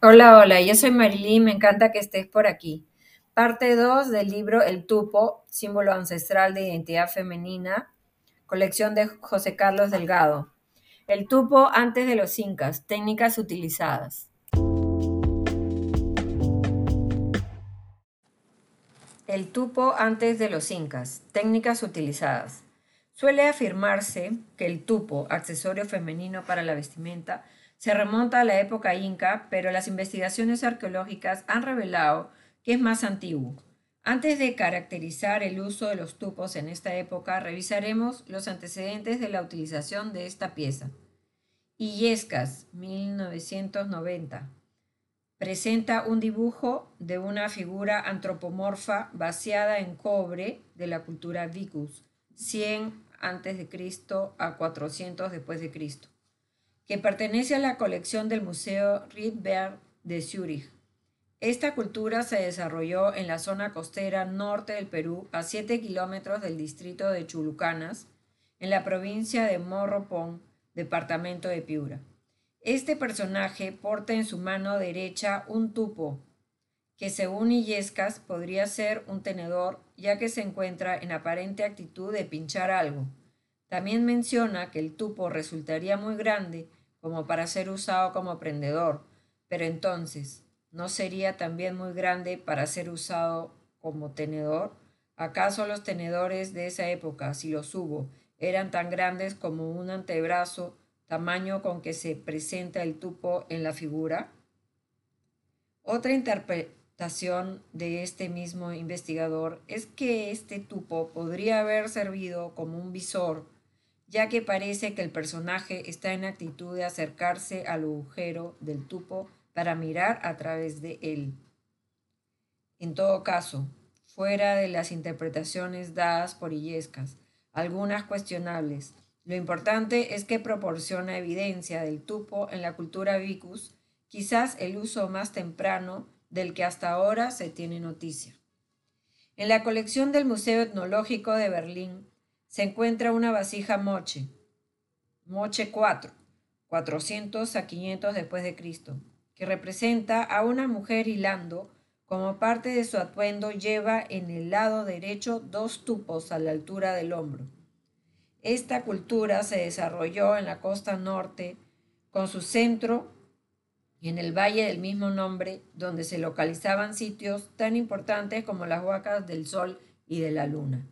Hola, hola, yo soy Marilyn, me encanta que estés por aquí. Parte 2 del libro El Tupo, símbolo ancestral de identidad femenina, colección de José Carlos Delgado. El tupo antes de los incas, técnicas utilizadas. El tupo antes de los incas, técnicas utilizadas. Suele afirmarse que el tupo, accesorio femenino para la vestimenta, se remonta a la época inca, pero las investigaciones arqueológicas han revelado que es más antiguo. Antes de caracterizar el uso de los tupos en esta época, revisaremos los antecedentes de la utilización de esta pieza. Illescas, 1990. Presenta un dibujo de una figura antropomorfa vaciada en cobre de la cultura Vicus, 100 a.C. a 400 después de Cristo que pertenece a la colección del Museo Rydberg de Zúrich. Esta cultura se desarrolló en la zona costera norte del Perú, a 7 kilómetros del distrito de Chulucanas, en la provincia de Morropón, departamento de Piura. Este personaje porta en su mano derecha un tupo, que según Illescas podría ser un tenedor, ya que se encuentra en aparente actitud de pinchar algo. También menciona que el tupo resultaría muy grande como para ser usado como prendedor, pero entonces, ¿no sería también muy grande para ser usado como tenedor? ¿Acaso los tenedores de esa época, si los hubo, eran tan grandes como un antebrazo, tamaño con que se presenta el tupo en la figura? Otra interpretación de este mismo investigador es que este tupo podría haber servido como un visor ya que parece que el personaje está en actitud de acercarse al agujero del tupo para mirar a través de él. En todo caso, fuera de las interpretaciones dadas por Illescas, algunas cuestionables, lo importante es que proporciona evidencia del tupo en la cultura vicus, quizás el uso más temprano del que hasta ahora se tiene noticia. En la colección del Museo Etnológico de Berlín se encuentra una vasija moche, moche 4, 400 a 500 después de Cristo, que representa a una mujer hilando, como parte de su atuendo lleva en el lado derecho dos tupos a la altura del hombro. Esta cultura se desarrolló en la costa norte, con su centro en el valle del mismo nombre, donde se localizaban sitios tan importantes como las huacas del Sol y de la Luna.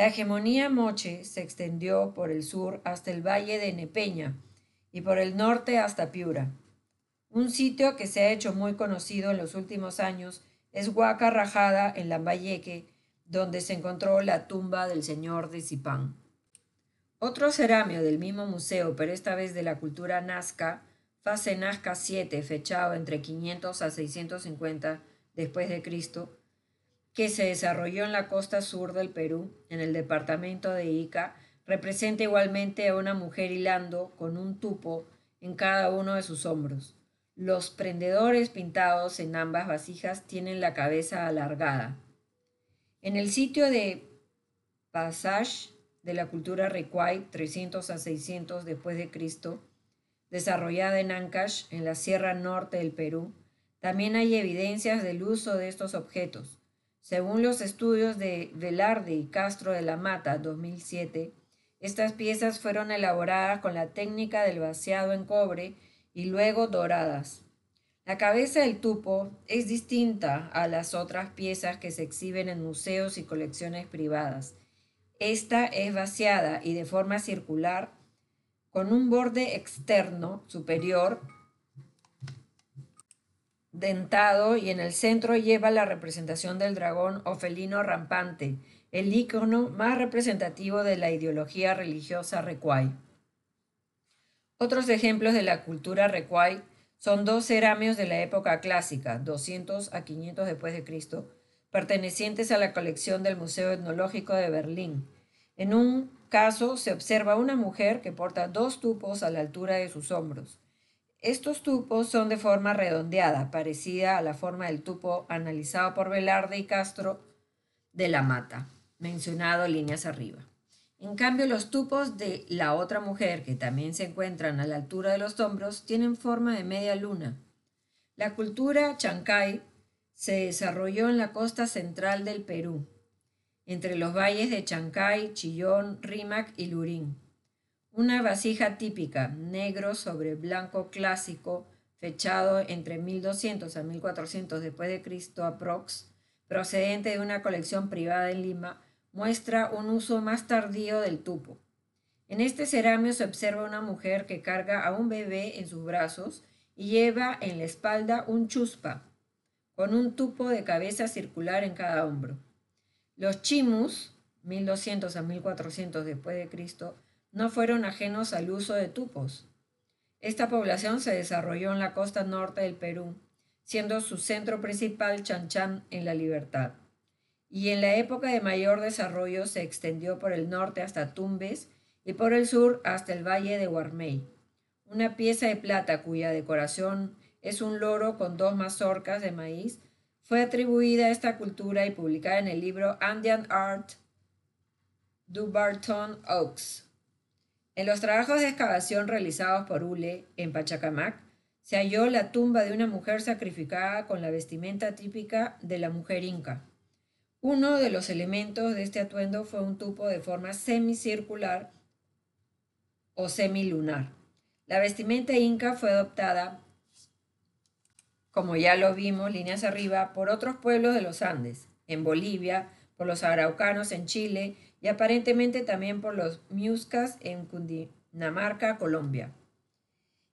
La hegemonía moche se extendió por el sur hasta el valle de Nepeña y por el norte hasta Piura. Un sitio que se ha hecho muy conocido en los últimos años es Huaca Rajada en Lambayeque, donde se encontró la tumba del señor de Zipán. Otro ceramio del mismo museo, pero esta vez de la cultura nazca, fase Nazca 7, fechado entre 500 a 650 después de Cristo, que se desarrolló en la costa sur del Perú, en el departamento de Ica, representa igualmente a una mujer hilando con un tupo en cada uno de sus hombros. Los prendedores pintados en ambas vasijas tienen la cabeza alargada. En el sitio de Passage de la cultura Recuay, 300 a 600 después de Cristo, desarrollada en Ancash, en la sierra norte del Perú, también hay evidencias del uso de estos objetos. Según los estudios de Velarde y Castro de la Mata 2007, estas piezas fueron elaboradas con la técnica del vaciado en cobre y luego doradas. La cabeza del tupo es distinta a las otras piezas que se exhiben en museos y colecciones privadas. Esta es vaciada y de forma circular con un borde externo superior dentado y en el centro lleva la representación del dragón o felino rampante, el icono más representativo de la ideología religiosa Recuay. Otros ejemplos de la cultura Recuay son dos ceramios de la época clásica, 200 a 500 después de pertenecientes a la colección del Museo Etnológico de Berlín. En un caso se observa una mujer que porta dos tupos a la altura de sus hombros. Estos tupos son de forma redondeada, parecida a la forma del tupo analizado por Velarde y Castro de la Mata, mencionado líneas arriba. En cambio, los tupos de la otra mujer, que también se encuentran a la altura de los hombros, tienen forma de media luna. La cultura chancay se desarrolló en la costa central del Perú, entre los valles de Chancay, Chillón, Rímac y Lurín. Una vasija típica, negro sobre blanco clásico, fechado entre 1200 a 1400 después de Cristo aprox, procedente de una colección privada en Lima, muestra un uso más tardío del tupo. En este ceramio se observa una mujer que carga a un bebé en sus brazos y lleva en la espalda un chuspa, con un tupo de cabeza circular en cada hombro. Los chimus, 1200 a 1400 después de Cristo, no fueron ajenos al uso de tupos. Esta población se desarrolló en la costa norte del Perú, siendo su centro principal Chanchán en la Libertad. Y en la época de mayor desarrollo se extendió por el norte hasta Tumbes y por el sur hasta el valle de Guarmey. Una pieza de plata cuya decoración es un loro con dos mazorcas de maíz fue atribuida a esta cultura y publicada en el libro Andean Art du Barton Oaks. En los trabajos de excavación realizados por Ule en Pachacamac, se halló la tumba de una mujer sacrificada con la vestimenta típica de la mujer inca. Uno de los elementos de este atuendo fue un tupo de forma semicircular o semilunar. La vestimenta inca fue adoptada, como ya lo vimos, líneas arriba, por otros pueblos de los Andes, en Bolivia, por los araucanos en Chile y aparentemente también por los Miuscas en Cundinamarca, Colombia.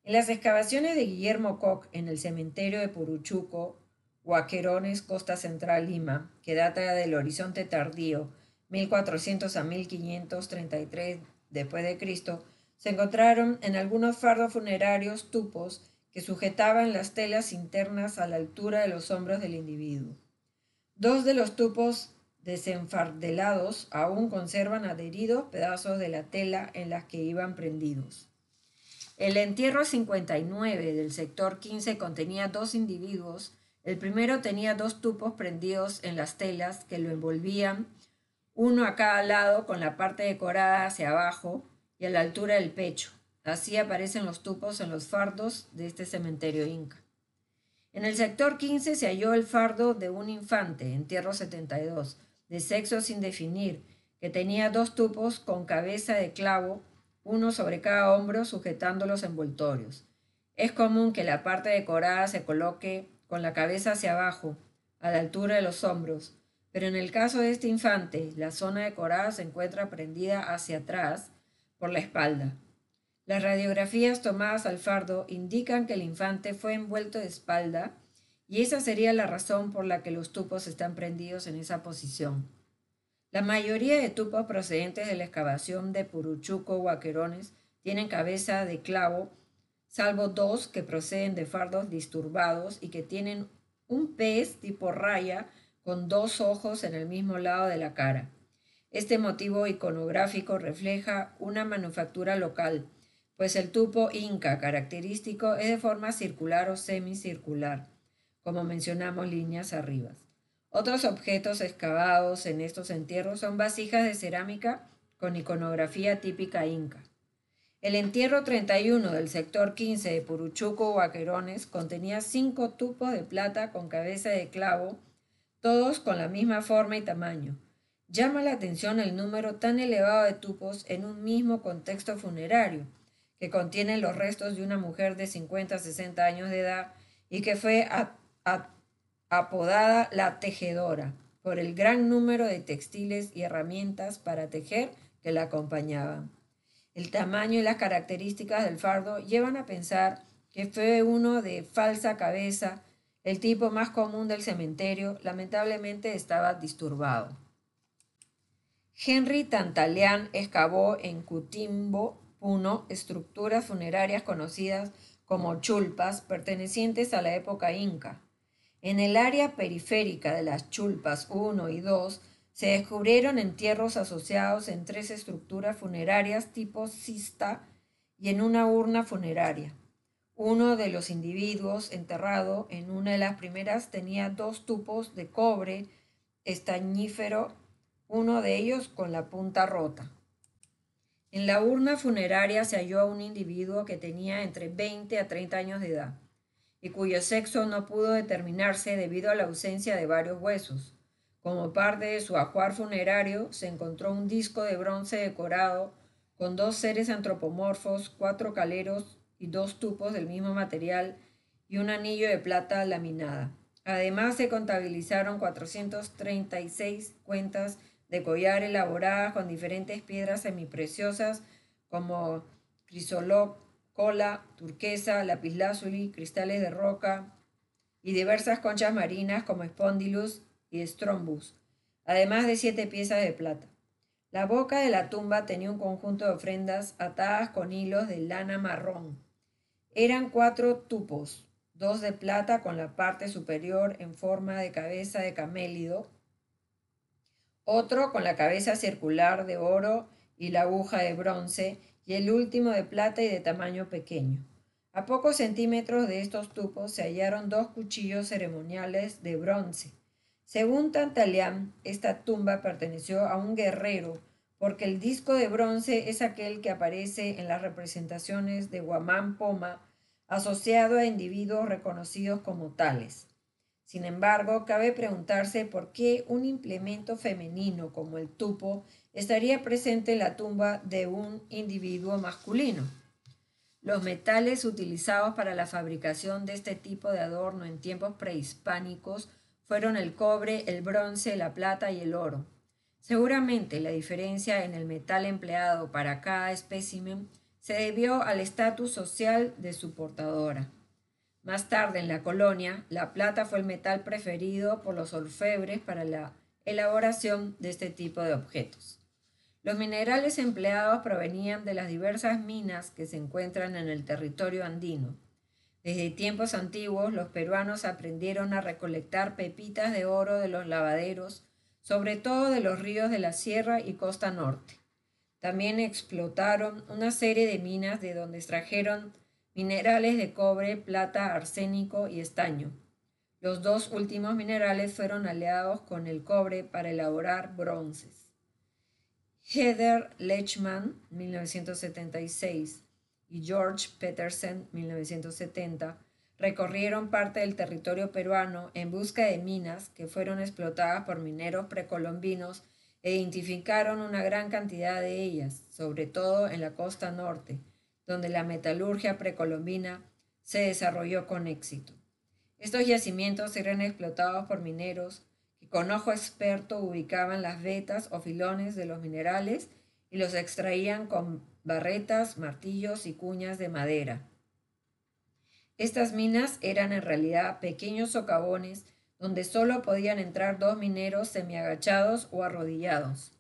En las excavaciones de Guillermo Koch en el cementerio de Puruchuco, Huaquerones, Costa Central, Lima, que data del horizonte tardío, 1400 a 1533 después de Cristo, se encontraron en algunos fardos funerarios tupos que sujetaban las telas internas a la altura de los hombros del individuo. Dos de los tupos desenfardelados aún conservan adheridos pedazos de la tela en las que iban prendidos. El entierro 59 del sector 15 contenía dos individuos. El primero tenía dos tupos prendidos en las telas que lo envolvían, uno a cada lado con la parte decorada hacia abajo y a la altura del pecho. Así aparecen los tupos en los fardos de este cementerio inca. En el sector 15 se halló el fardo de un infante, entierro 72, de sexo sin definir, que tenía dos tupos con cabeza de clavo, uno sobre cada hombro sujetando los envoltorios. Es común que la parte decorada se coloque con la cabeza hacia abajo, a la altura de los hombros, pero en el caso de este infante, la zona decorada se encuentra prendida hacia atrás por la espalda. Las radiografías tomadas al fardo indican que el infante fue envuelto de espalda y esa sería la razón por la que los tupos están prendidos en esa posición. La mayoría de tupos procedentes de la excavación de Puruchuco o Aquerones tienen cabeza de clavo, salvo dos que proceden de fardos disturbados y que tienen un pez tipo raya con dos ojos en el mismo lado de la cara. Este motivo iconográfico refleja una manufactura local, pues el tupo inca característico es de forma circular o semicircular como mencionamos líneas arriba. Otros objetos excavados en estos entierros son vasijas de cerámica con iconografía típica inca. El entierro 31 del sector 15 de Puruchuco o Aquerones contenía cinco tupos de plata con cabeza de clavo, todos con la misma forma y tamaño. Llama la atención el número tan elevado de tupos en un mismo contexto funerario, que contiene los restos de una mujer de 50 a 60 años de edad y que fue apodada la tejedora por el gran número de textiles y herramientas para tejer que la acompañaban. El tamaño y las características del fardo llevan a pensar que fue uno de falsa cabeza, el tipo más común del cementerio, lamentablemente estaba disturbado. Henry Tantaleán excavó en Cutimbo, Puno, estructuras funerarias conocidas como chulpas pertenecientes a la época inca. En el área periférica de las chulpas 1 y 2 se descubrieron entierros asociados en tres estructuras funerarias tipo cista y en una urna funeraria. Uno de los individuos enterrado en una de las primeras tenía dos tupos de cobre estañífero, uno de ellos con la punta rota. En la urna funeraria se halló a un individuo que tenía entre 20 a 30 años de edad y cuyo sexo no pudo determinarse debido a la ausencia de varios huesos. Como parte de su ajuar funerario se encontró un disco de bronce decorado con dos seres antropomorfos, cuatro caleros y dos tupos del mismo material y un anillo de plata laminada. Además se contabilizaron 436 cuentas de collar elaboradas con diferentes piedras semipreciosas como crisoló, cola, turquesa, lapislázuli, cristales de roca y diversas conchas marinas como espondylus y strombus, además de siete piezas de plata. La boca de la tumba tenía un conjunto de ofrendas atadas con hilos de lana marrón. Eran cuatro tupos, dos de plata con la parte superior en forma de cabeza de camélido, otro con la cabeza circular de oro y la aguja de bronce, y el último de plata y de tamaño pequeño. A pocos centímetros de estos tupos se hallaron dos cuchillos ceremoniales de bronce. Según Tantalian, esta tumba perteneció a un guerrero, porque el disco de bronce es aquel que aparece en las representaciones de Guamán Poma asociado a individuos reconocidos como tales. Sin embargo, cabe preguntarse por qué un implemento femenino como el tupo estaría presente en la tumba de un individuo masculino. Los metales utilizados para la fabricación de este tipo de adorno en tiempos prehispánicos fueron el cobre, el bronce, la plata y el oro. Seguramente la diferencia en el metal empleado para cada espécimen se debió al estatus social de su portadora. Más tarde en la colonia, la plata fue el metal preferido por los orfebres para la elaboración de este tipo de objetos. Los minerales empleados provenían de las diversas minas que se encuentran en el territorio andino. Desde tiempos antiguos, los peruanos aprendieron a recolectar pepitas de oro de los lavaderos, sobre todo de los ríos de la Sierra y Costa Norte. También explotaron una serie de minas de donde extrajeron minerales de cobre, plata, arsénico y estaño. Los dos últimos minerales fueron aliados con el cobre para elaborar bronces. Heather Lechman, 1976, y George Peterson, 1970, recorrieron parte del territorio peruano en busca de minas que fueron explotadas por mineros precolombinos e identificaron una gran cantidad de ellas, sobre todo en la costa norte, donde la metalurgia precolombina se desarrolló con éxito. Estos yacimientos eran explotados por mineros con ojo experto ubicaban las vetas o filones de los minerales y los extraían con barretas, martillos y cuñas de madera. Estas minas eran en realidad pequeños socavones donde solo podían entrar dos mineros semiagachados o arrodillados.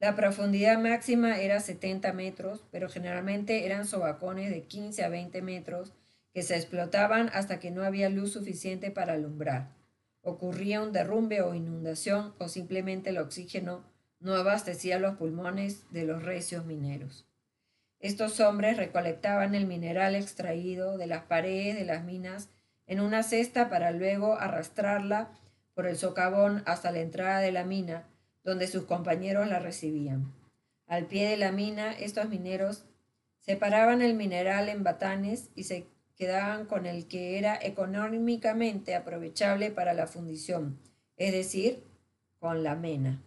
La profundidad máxima era 70 metros, pero generalmente eran sobacones de 15 a 20 metros que se explotaban hasta que no había luz suficiente para alumbrar. Ocurría un derrumbe o inundación o simplemente el oxígeno no abastecía los pulmones de los recios mineros. Estos hombres recolectaban el mineral extraído de las paredes de las minas en una cesta para luego arrastrarla por el socavón hasta la entrada de la mina, donde sus compañeros la recibían. Al pie de la mina, estos mineros separaban el mineral en batanes y se quedaban con el que era económicamente aprovechable para la fundición, es decir, con la mena.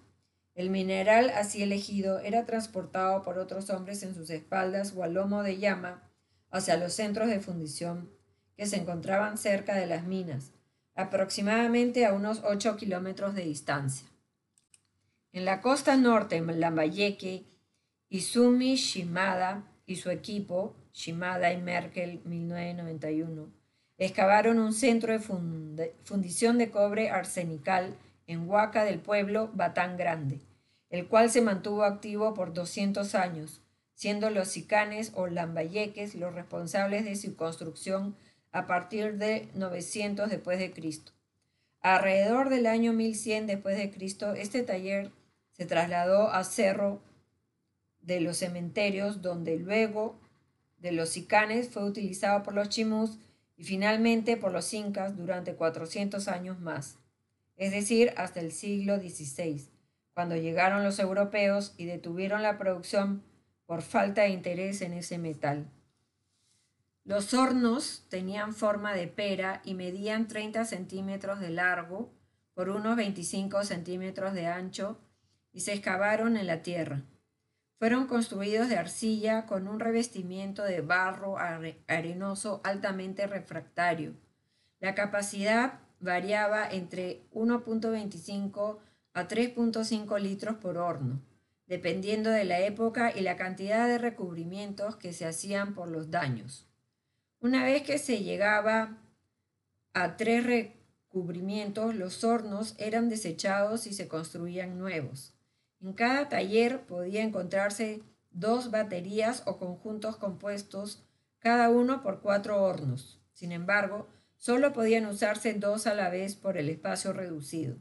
El mineral así elegido era transportado por otros hombres en sus espaldas o al lomo de llama hacia los centros de fundición que se encontraban cerca de las minas, aproximadamente a unos 8 kilómetros de distancia. En la costa norte, Lambayeque, Izumi Shimada y su equipo, Shimada y Merkel 1991, excavaron un centro de fundición de cobre arsenical en Huaca del pueblo Batán Grande, el cual se mantuvo activo por 200 años, siendo los sicanes o lambayeques los responsables de su construcción a partir de 900 después de Cristo. Alrededor del año 1100 después de Cristo, este taller se trasladó a Cerro de los Cementerios, donde luego de los sicanes fue utilizado por los chimús y finalmente por los incas durante 400 años más, es decir, hasta el siglo XVI, cuando llegaron los europeos y detuvieron la producción por falta de interés en ese metal. Los hornos tenían forma de pera y medían 30 centímetros de largo por unos 25 centímetros de ancho y se excavaron en la tierra. Fueron construidos de arcilla con un revestimiento de barro arenoso altamente refractario. La capacidad variaba entre 1.25 a 3.5 litros por horno, dependiendo de la época y la cantidad de recubrimientos que se hacían por los daños. Una vez que se llegaba a tres recubrimientos, los hornos eran desechados y se construían nuevos. En cada taller podía encontrarse dos baterías o conjuntos compuestos, cada uno por cuatro hornos. Sin embargo, solo podían usarse dos a la vez por el espacio reducido.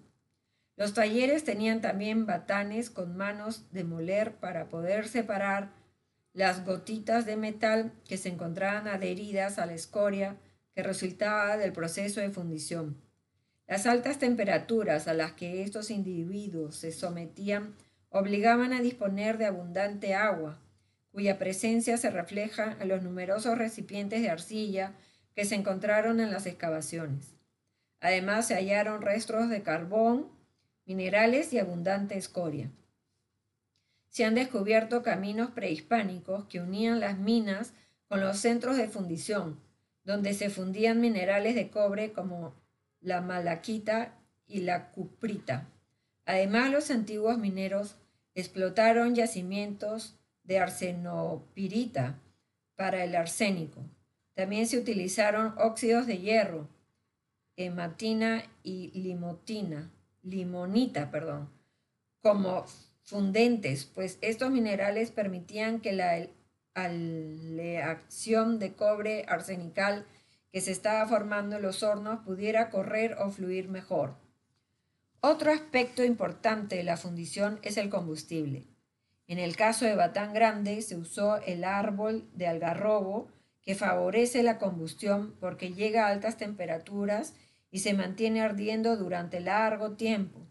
Los talleres tenían también batanes con manos de moler para poder separar las gotitas de metal que se encontraban adheridas a la escoria que resultaba del proceso de fundición. Las altas temperaturas a las que estos individuos se sometían obligaban a disponer de abundante agua, cuya presencia se refleja en los numerosos recipientes de arcilla que se encontraron en las excavaciones. Además se hallaron restos de carbón, minerales y abundante escoria se han descubierto caminos prehispánicos que unían las minas con los centros de fundición, donde se fundían minerales de cobre como la malaquita y la cuprita. Además, los antiguos mineros explotaron yacimientos de arsenopirita para el arsénico. También se utilizaron óxidos de hierro, hematina y limotina, limonita, perdón, como fundentes, pues estos minerales permitían que la aleación de cobre arsenical que se estaba formando en los hornos pudiera correr o fluir mejor. Otro aspecto importante de la fundición es el combustible. En el caso de Batán Grande se usó el árbol de algarrobo que favorece la combustión porque llega a altas temperaturas y se mantiene ardiendo durante largo tiempo.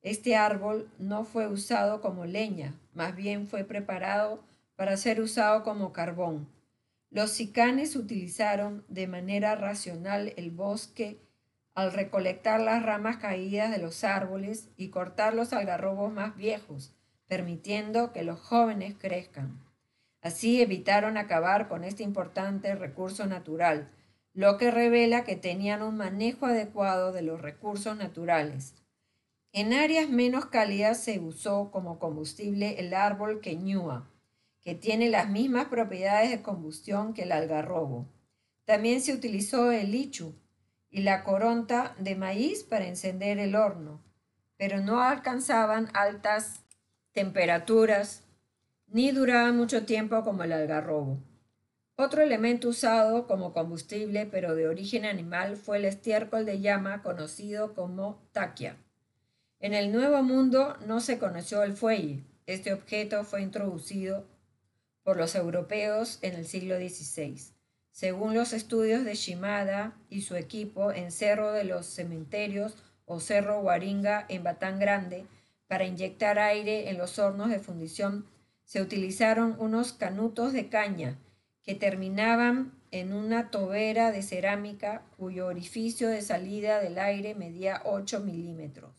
Este árbol no fue usado como leña, más bien fue preparado para ser usado como carbón. Los sicanes utilizaron de manera racional el bosque al recolectar las ramas caídas de los árboles y cortar los algarrobos más viejos, permitiendo que los jóvenes crezcan. Así evitaron acabar con este importante recurso natural, lo que revela que tenían un manejo adecuado de los recursos naturales. En áreas menos cálidas se usó como combustible el árbol queñúa, que tiene las mismas propiedades de combustión que el algarrobo. También se utilizó el lichu y la coronta de maíz para encender el horno, pero no alcanzaban altas temperaturas ni duraban mucho tiempo como el algarrobo. Otro elemento usado como combustible, pero de origen animal, fue el estiércol de llama conocido como taquia. En el Nuevo Mundo no se conoció el fuelle. Este objeto fue introducido por los europeos en el siglo XVI. Según los estudios de Shimada y su equipo en Cerro de los Cementerios o Cerro Guaringa en Batán Grande, para inyectar aire en los hornos de fundición, se utilizaron unos canutos de caña que terminaban en una tobera de cerámica cuyo orificio de salida del aire medía 8 milímetros.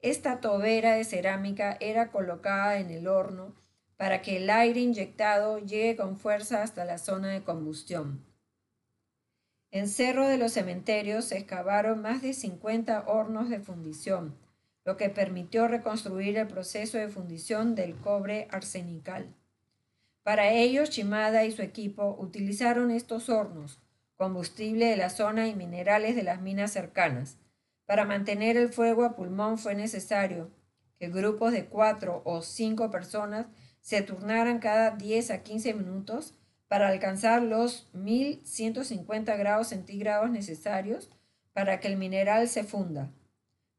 Esta tobera de cerámica era colocada en el horno para que el aire inyectado llegue con fuerza hasta la zona de combustión. En Cerro de los Cementerios se excavaron más de 50 hornos de fundición, lo que permitió reconstruir el proceso de fundición del cobre arsenical. Para ello, Chimada y su equipo utilizaron estos hornos, combustible de la zona y minerales de las minas cercanas, para mantener el fuego a pulmón fue necesario que grupos de cuatro o cinco personas se turnaran cada 10 a 15 minutos para alcanzar los 1150 grados centígrados necesarios para que el mineral se funda.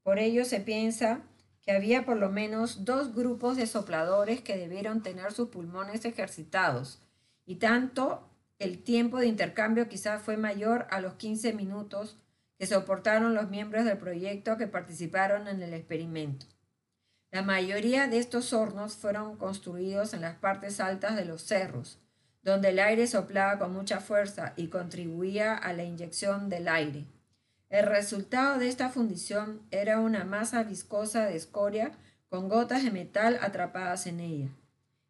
Por ello se piensa que había por lo menos dos grupos de sopladores que debieron tener sus pulmones ejercitados, y tanto el tiempo de intercambio quizás fue mayor a los 15 minutos que soportaron los miembros del proyecto que participaron en el experimento. La mayoría de estos hornos fueron construidos en las partes altas de los cerros, donde el aire soplaba con mucha fuerza y contribuía a la inyección del aire. El resultado de esta fundición era una masa viscosa de escoria con gotas de metal atrapadas en ella.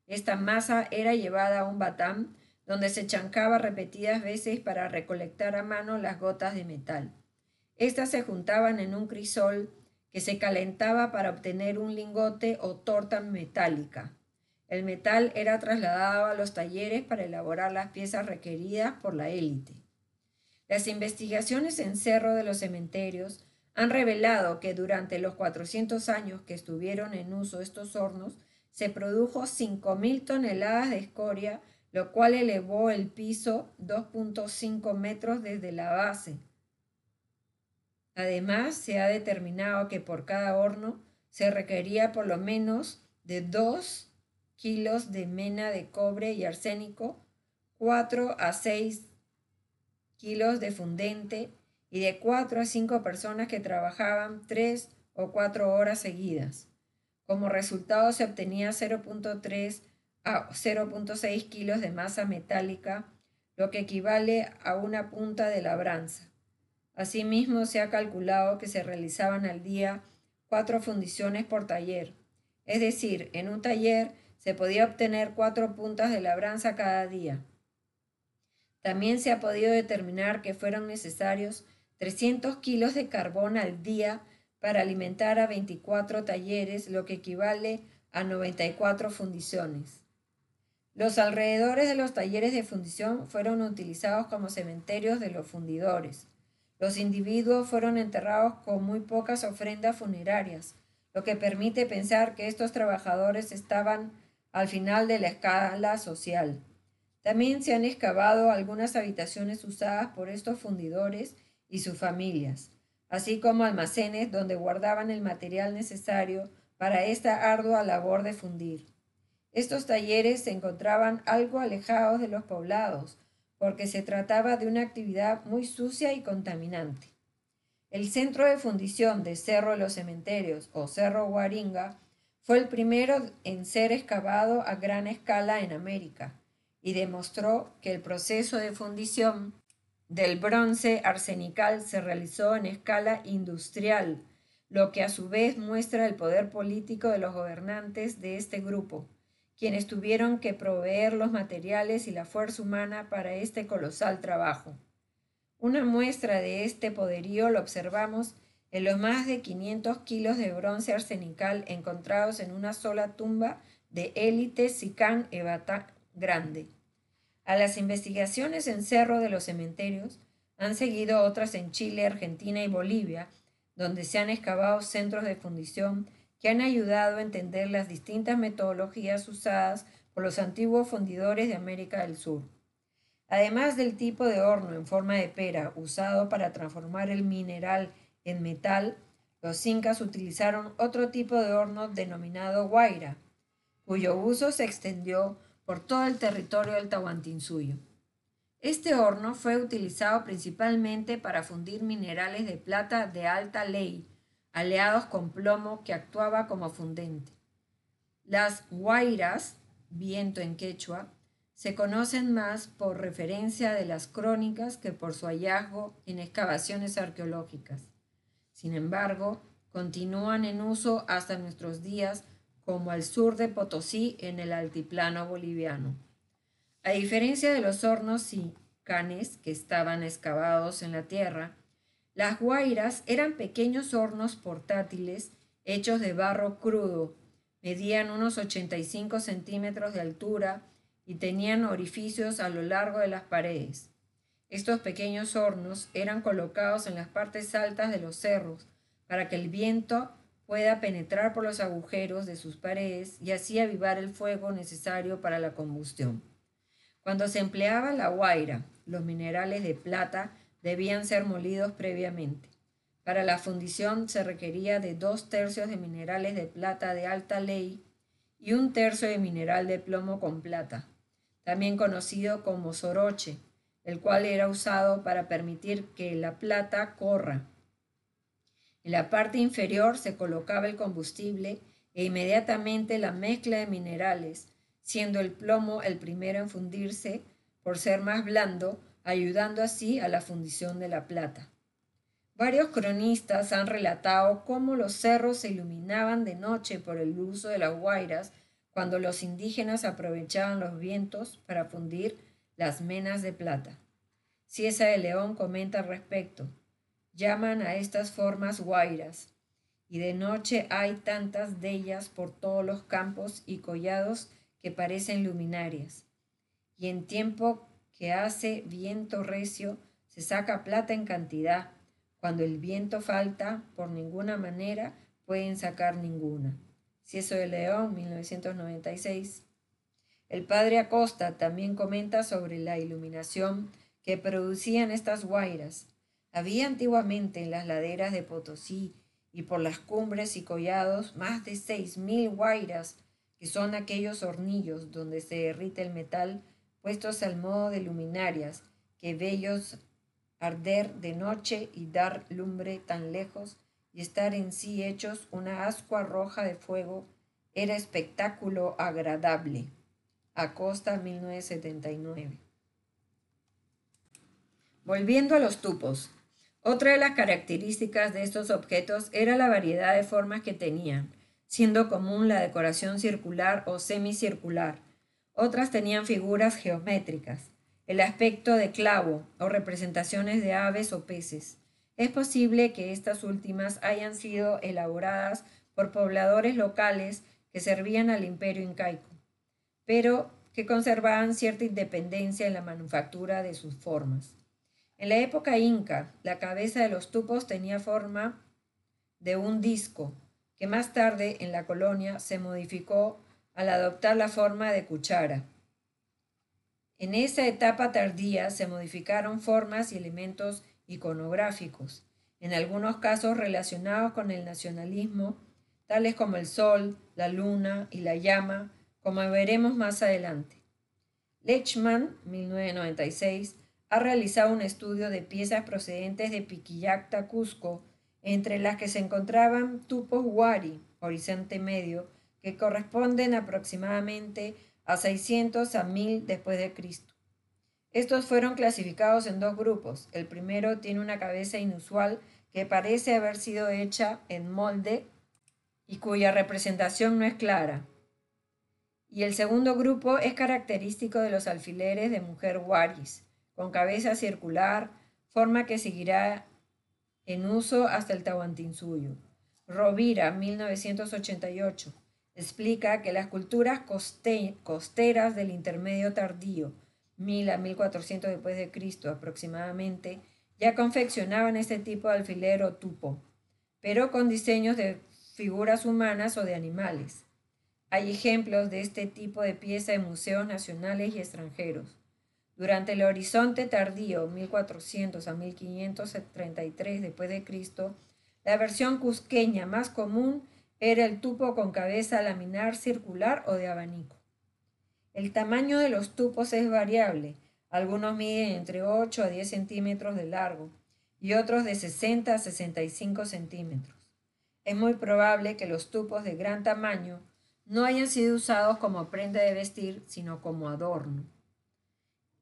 Esta masa era llevada a un batán donde se chancaba repetidas veces para recolectar a mano las gotas de metal. Estas se juntaban en un crisol que se calentaba para obtener un lingote o torta metálica. El metal era trasladado a los talleres para elaborar las piezas requeridas por la élite. Las investigaciones en Cerro de los Cementerios han revelado que durante los 400 años que estuvieron en uso estos hornos, se produjo 5.000 toneladas de escoria lo cual elevó el piso 2.5 metros desde la base. Además, se ha determinado que por cada horno se requería por lo menos de 2 kilos de mena de cobre y arsénico, 4 a 6 kilos de fundente y de 4 a 5 personas que trabajaban 3 o 4 horas seguidas. Como resultado se obtenía 0.3 a 0.6 kilos de masa metálica, lo que equivale a una punta de labranza. Asimismo, se ha calculado que se realizaban al día cuatro fundiciones por taller, es decir, en un taller se podía obtener cuatro puntas de labranza cada día. También se ha podido determinar que fueron necesarios 300 kilos de carbón al día para alimentar a 24 talleres, lo que equivale a 94 fundiciones. Los alrededores de los talleres de fundición fueron utilizados como cementerios de los fundidores. Los individuos fueron enterrados con muy pocas ofrendas funerarias, lo que permite pensar que estos trabajadores estaban al final de la escala social. También se han excavado algunas habitaciones usadas por estos fundidores y sus familias, así como almacenes donde guardaban el material necesario para esta ardua labor de fundir. Estos talleres se encontraban algo alejados de los poblados, porque se trataba de una actividad muy sucia y contaminante. El centro de fundición de Cerro de los Cementerios o Cerro Guaringa fue el primero en ser excavado a gran escala en América y demostró que el proceso de fundición del bronce arsenical se realizó en escala industrial, lo que a su vez muestra el poder político de los gobernantes de este grupo quienes tuvieron que proveer los materiales y la fuerza humana para este colosal trabajo. Una muestra de este poderío lo observamos en los más de 500 kilos de bronce arsenical encontrados en una sola tumba de élite Sicán Ebata Grande. A las investigaciones en Cerro de los Cementerios han seguido otras en Chile, Argentina y Bolivia, donde se han excavado centros de fundición que han ayudado a entender las distintas metodologías usadas por los antiguos fundidores de América del Sur. Además del tipo de horno en forma de pera usado para transformar el mineral en metal, los incas utilizaron otro tipo de horno denominado guaira, cuyo uso se extendió por todo el territorio del Tahuantinsuyo. Este horno fue utilizado principalmente para fundir minerales de plata de alta ley, aleados con plomo que actuaba como fundente. Las guairas, viento en quechua, se conocen más por referencia de las crónicas que por su hallazgo en excavaciones arqueológicas. Sin embargo, continúan en uso hasta nuestros días como al sur de Potosí en el altiplano boliviano. A diferencia de los hornos y canes que estaban excavados en la tierra, las guairas eran pequeños hornos portátiles hechos de barro crudo, medían unos 85 centímetros de altura y tenían orificios a lo largo de las paredes. Estos pequeños hornos eran colocados en las partes altas de los cerros para que el viento pueda penetrar por los agujeros de sus paredes y así avivar el fuego necesario para la combustión. Cuando se empleaba la guaira, los minerales de plata debían ser molidos previamente. Para la fundición se requería de dos tercios de minerales de plata de alta ley y un tercio de mineral de plomo con plata, también conocido como soroche, el cual era usado para permitir que la plata corra. En la parte inferior se colocaba el combustible e inmediatamente la mezcla de minerales siendo el plomo el primero en fundirse por ser más blando, ayudando así a la fundición de la plata. Varios cronistas han relatado cómo los cerros se iluminaban de noche por el uso de las guairas cuando los indígenas aprovechaban los vientos para fundir las menas de plata. Ciesa de León comenta al respecto. Llaman a estas formas guairas, y de noche hay tantas de ellas por todos los campos y collados que parecen luminarias. Y en tiempo que hace viento recio, se saca plata en cantidad, cuando el viento falta, por ninguna manera pueden sacar ninguna. Cieso de León, 1996. El padre Acosta también comenta sobre la iluminación que producían estas guairas. Había antiguamente en las laderas de Potosí y por las cumbres y collados más de seis mil guairas, que son aquellos hornillos donde se derrite el metal, puestos al modo de luminarias, que bellos arder de noche y dar lumbre tan lejos y estar en sí hechos una ascua roja de fuego era espectáculo agradable. Acosta 1979. Volviendo a los tupos. Otra de las características de estos objetos era la variedad de formas que tenían, siendo común la decoración circular o semicircular. Otras tenían figuras geométricas el aspecto de clavo o representaciones de aves o peces. Es posible que estas últimas hayan sido elaboradas por pobladores locales que servían al imperio incaico, pero que conservaban cierta independencia en la manufactura de sus formas. En la época inca, la cabeza de los tupos tenía forma de un disco, que más tarde en la colonia se modificó al adoptar la forma de cuchara. En esa etapa tardía se modificaron formas y elementos iconográficos, en algunos casos relacionados con el nacionalismo, tales como el sol, la luna y la llama, como veremos más adelante. Lechman, 1996, ha realizado un estudio de piezas procedentes de Piquillacta, Cusco, entre las que se encontraban tupos wari, horizonte medio, que corresponden aproximadamente a 600 a 1000 después de Cristo. Estos fueron clasificados en dos grupos. El primero tiene una cabeza inusual que parece haber sido hecha en molde y cuya representación no es clara. Y el segundo grupo es característico de los alfileres de mujer waris, con cabeza circular, forma que seguirá en uso hasta el Tahuantinsuyo. Rovira, 1988 explica que las culturas costeras del intermedio tardío, 1000 a 1400 después de Cristo aproximadamente, ya confeccionaban este tipo de alfiler o tupo, pero con diseños de figuras humanas o de animales. Hay ejemplos de este tipo de pieza en museos nacionales y extranjeros. Durante el horizonte tardío, 1400 a 1533 después de Cristo, la versión cusqueña más común era el tupo con cabeza laminar circular o de abanico. El tamaño de los tupos es variable. Algunos miden entre 8 a 10 centímetros de largo y otros de 60 a 65 centímetros. Es muy probable que los tupos de gran tamaño no hayan sido usados como prenda de vestir, sino como adorno.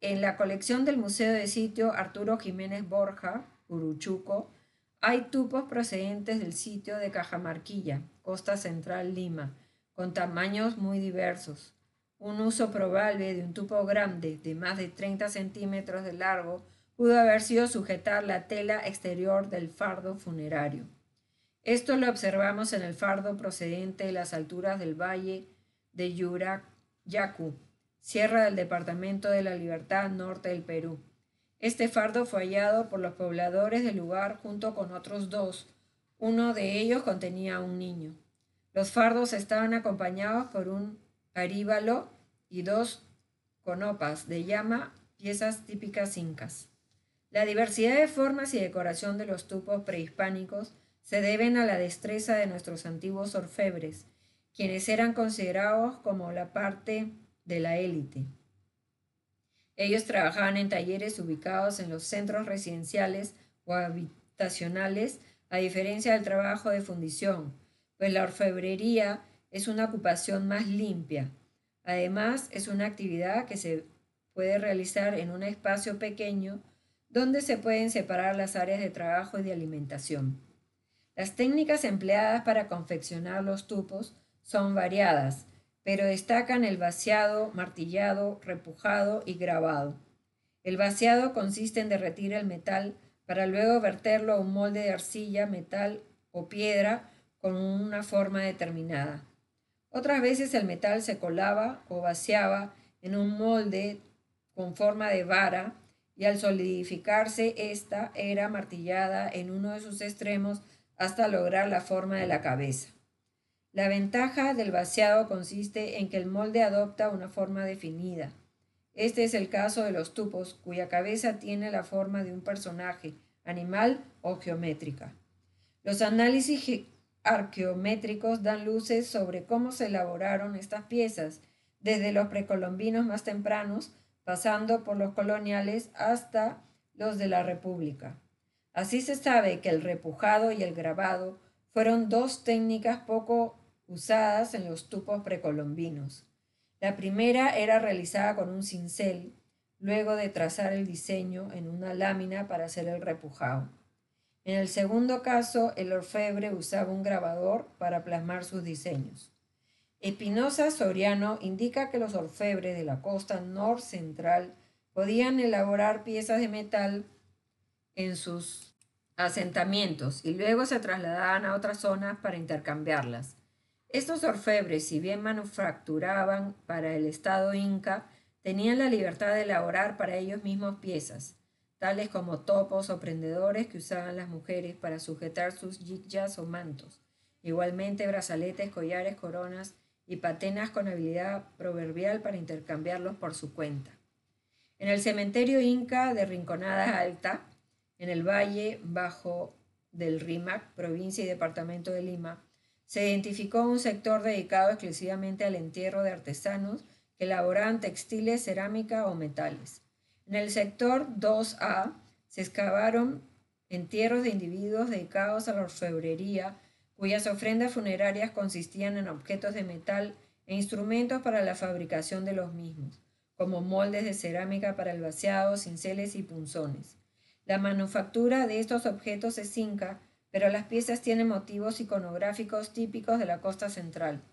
En la colección del Museo de Sitio Arturo Jiménez Borja, Uruchuco, hay tupos procedentes del sitio de Cajamarquilla, Costa Central, Lima, con tamaños muy diversos. Un uso probable de un tupo grande de más de 30 centímetros de largo pudo haber sido sujetar la tela exterior del fardo funerario. Esto lo observamos en el fardo procedente de las alturas del valle de Yurayacu, sierra del departamento de la Libertad norte del Perú. Este fardo fue hallado por los pobladores del lugar junto con otros dos. Uno de ellos contenía un niño. Los fardos estaban acompañados por un aríbalo y dos conopas de llama, piezas típicas incas. La diversidad de formas y decoración de los tupos prehispánicos se deben a la destreza de nuestros antiguos orfebres, quienes eran considerados como la parte de la élite. Ellos trabajaban en talleres ubicados en los centros residenciales o habitacionales, a diferencia del trabajo de fundición, pues la orfebrería es una ocupación más limpia. Además, es una actividad que se puede realizar en un espacio pequeño donde se pueden separar las áreas de trabajo y de alimentación. Las técnicas empleadas para confeccionar los tupos son variadas, pero destacan el vaciado, martillado, repujado y grabado. El vaciado consiste en derretir el metal para luego verterlo a un molde de arcilla, metal o piedra con una forma determinada. Otras veces el metal se colaba o vaciaba en un molde con forma de vara y al solidificarse ésta era martillada en uno de sus extremos hasta lograr la forma de la cabeza. La ventaja del vaciado consiste en que el molde adopta una forma definida. Este es el caso de los tupos, cuya cabeza tiene la forma de un personaje, animal o geométrica. Los análisis arqueométricos dan luces sobre cómo se elaboraron estas piezas, desde los precolombinos más tempranos pasando por los coloniales hasta los de la República. Así se sabe que el repujado y el grabado fueron dos técnicas poco usadas en los tupos precolombinos. La primera era realizada con un cincel, luego de trazar el diseño en una lámina para hacer el repujado. En el segundo caso, el orfebre usaba un grabador para plasmar sus diseños. Espinosa Soriano indica que los orfebres de la costa central podían elaborar piezas de metal en sus asentamientos y luego se trasladaban a otras zonas para intercambiarlas. Estos orfebres, si bien manufacturaban para el Estado inca, tenían la libertad de elaborar para ellos mismos piezas, tales como topos o prendedores que usaban las mujeres para sujetar sus yikyas o mantos, igualmente brazaletes, collares, coronas y patenas con habilidad proverbial para intercambiarlos por su cuenta. En el cementerio inca de Rinconada Alta, en el valle bajo del Rímac, provincia y departamento de Lima, se identificó un sector dedicado exclusivamente al entierro de artesanos que elaboraban textiles, cerámica o metales. En el sector 2A se excavaron entierros de individuos dedicados a la orfebrería, cuyas ofrendas funerarias consistían en objetos de metal e instrumentos para la fabricación de los mismos, como moldes de cerámica para el vaciado, cinceles y punzones. La manufactura de estos objetos es inca, pero las piezas tienen motivos iconográficos típicos de la costa central.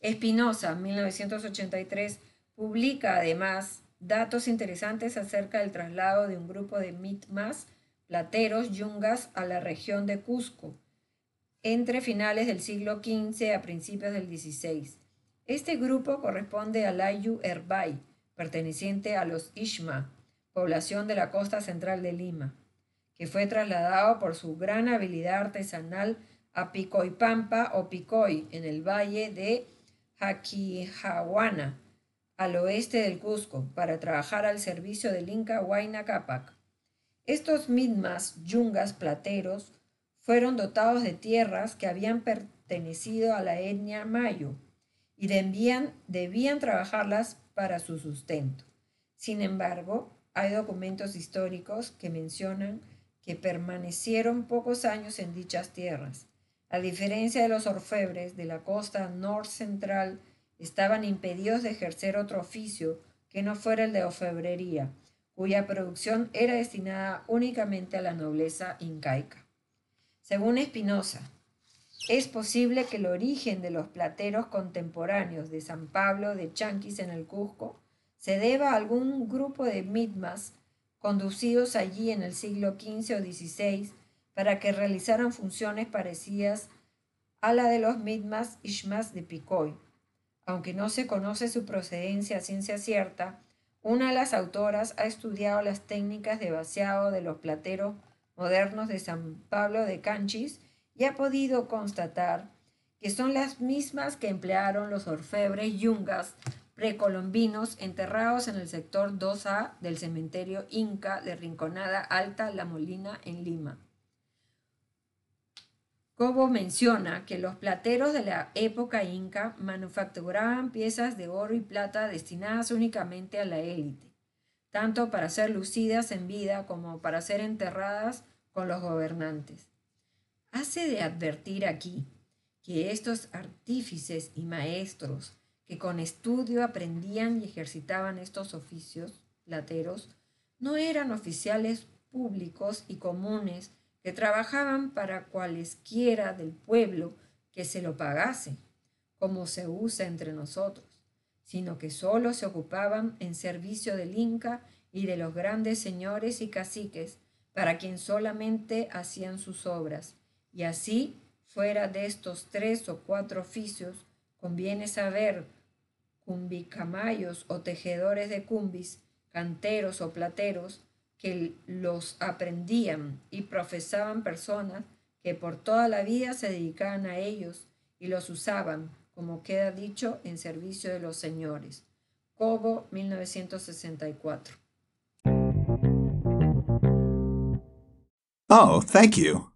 Espinosa, 1983, publica además datos interesantes acerca del traslado de un grupo de mitmas, plateros, yungas a la región de Cusco, entre finales del siglo XV a principios del XVI. Este grupo corresponde al Ayu Erbay, perteneciente a los Ishma, población de la costa central de Lima, que fue trasladado por su gran habilidad artesanal a Picoipampa o Picoy, en el valle de Jaquijahuana, al oeste del Cusco, para trabajar al servicio del Inca Huayna Capac. Estos midmas, yungas, plateros, fueron dotados de tierras que habían pertenecido a la etnia mayo y debían, debían trabajarlas para su sustento. Sin embargo, hay documentos históricos que mencionan que permanecieron pocos años en dichas tierras. A diferencia de los orfebres de la costa norcentral, estaban impedidos de ejercer otro oficio que no fuera el de orfebrería, cuya producción era destinada únicamente a la nobleza incaica. Según Espinosa, es posible que el origen de los plateros contemporáneos de San Pablo de Chanquis en el Cusco se deba a algún grupo de mitmas conducidos allí en el siglo XV o XVI para que realizaran funciones parecidas a la de los mitmas ishmas de Picoy. Aunque no se conoce su procedencia a ciencia cierta, una de las autoras ha estudiado las técnicas de vaciado de los plateros modernos de San Pablo de Canchis y ha podido constatar que son las mismas que emplearon los orfebres yungas precolombinos enterrados en el sector 2A del cementerio Inca de Rinconada Alta La Molina en Lima. Cobo menciona que los plateros de la época inca manufacturaban piezas de oro y plata destinadas únicamente a la élite, tanto para ser lucidas en vida como para ser enterradas con los gobernantes. Hace de advertir aquí que estos artífices y maestros que con estudio aprendían y ejercitaban estos oficios plateros, no eran oficiales públicos y comunes que trabajaban para cualesquiera del pueblo que se lo pagase, como se usa entre nosotros, sino que sólo se ocupaban en servicio del Inca y de los grandes señores y caciques, para quien solamente hacían sus obras, y así, fuera de estos tres o cuatro oficios, conviene saber cumbicamayos o tejedores de cumbis, canteros o plateros, que los aprendían y profesaban personas que por toda la vida se dedicaban a ellos y los usaban, como queda dicho, en servicio de los señores. Cobo, 1964. Oh, thank you.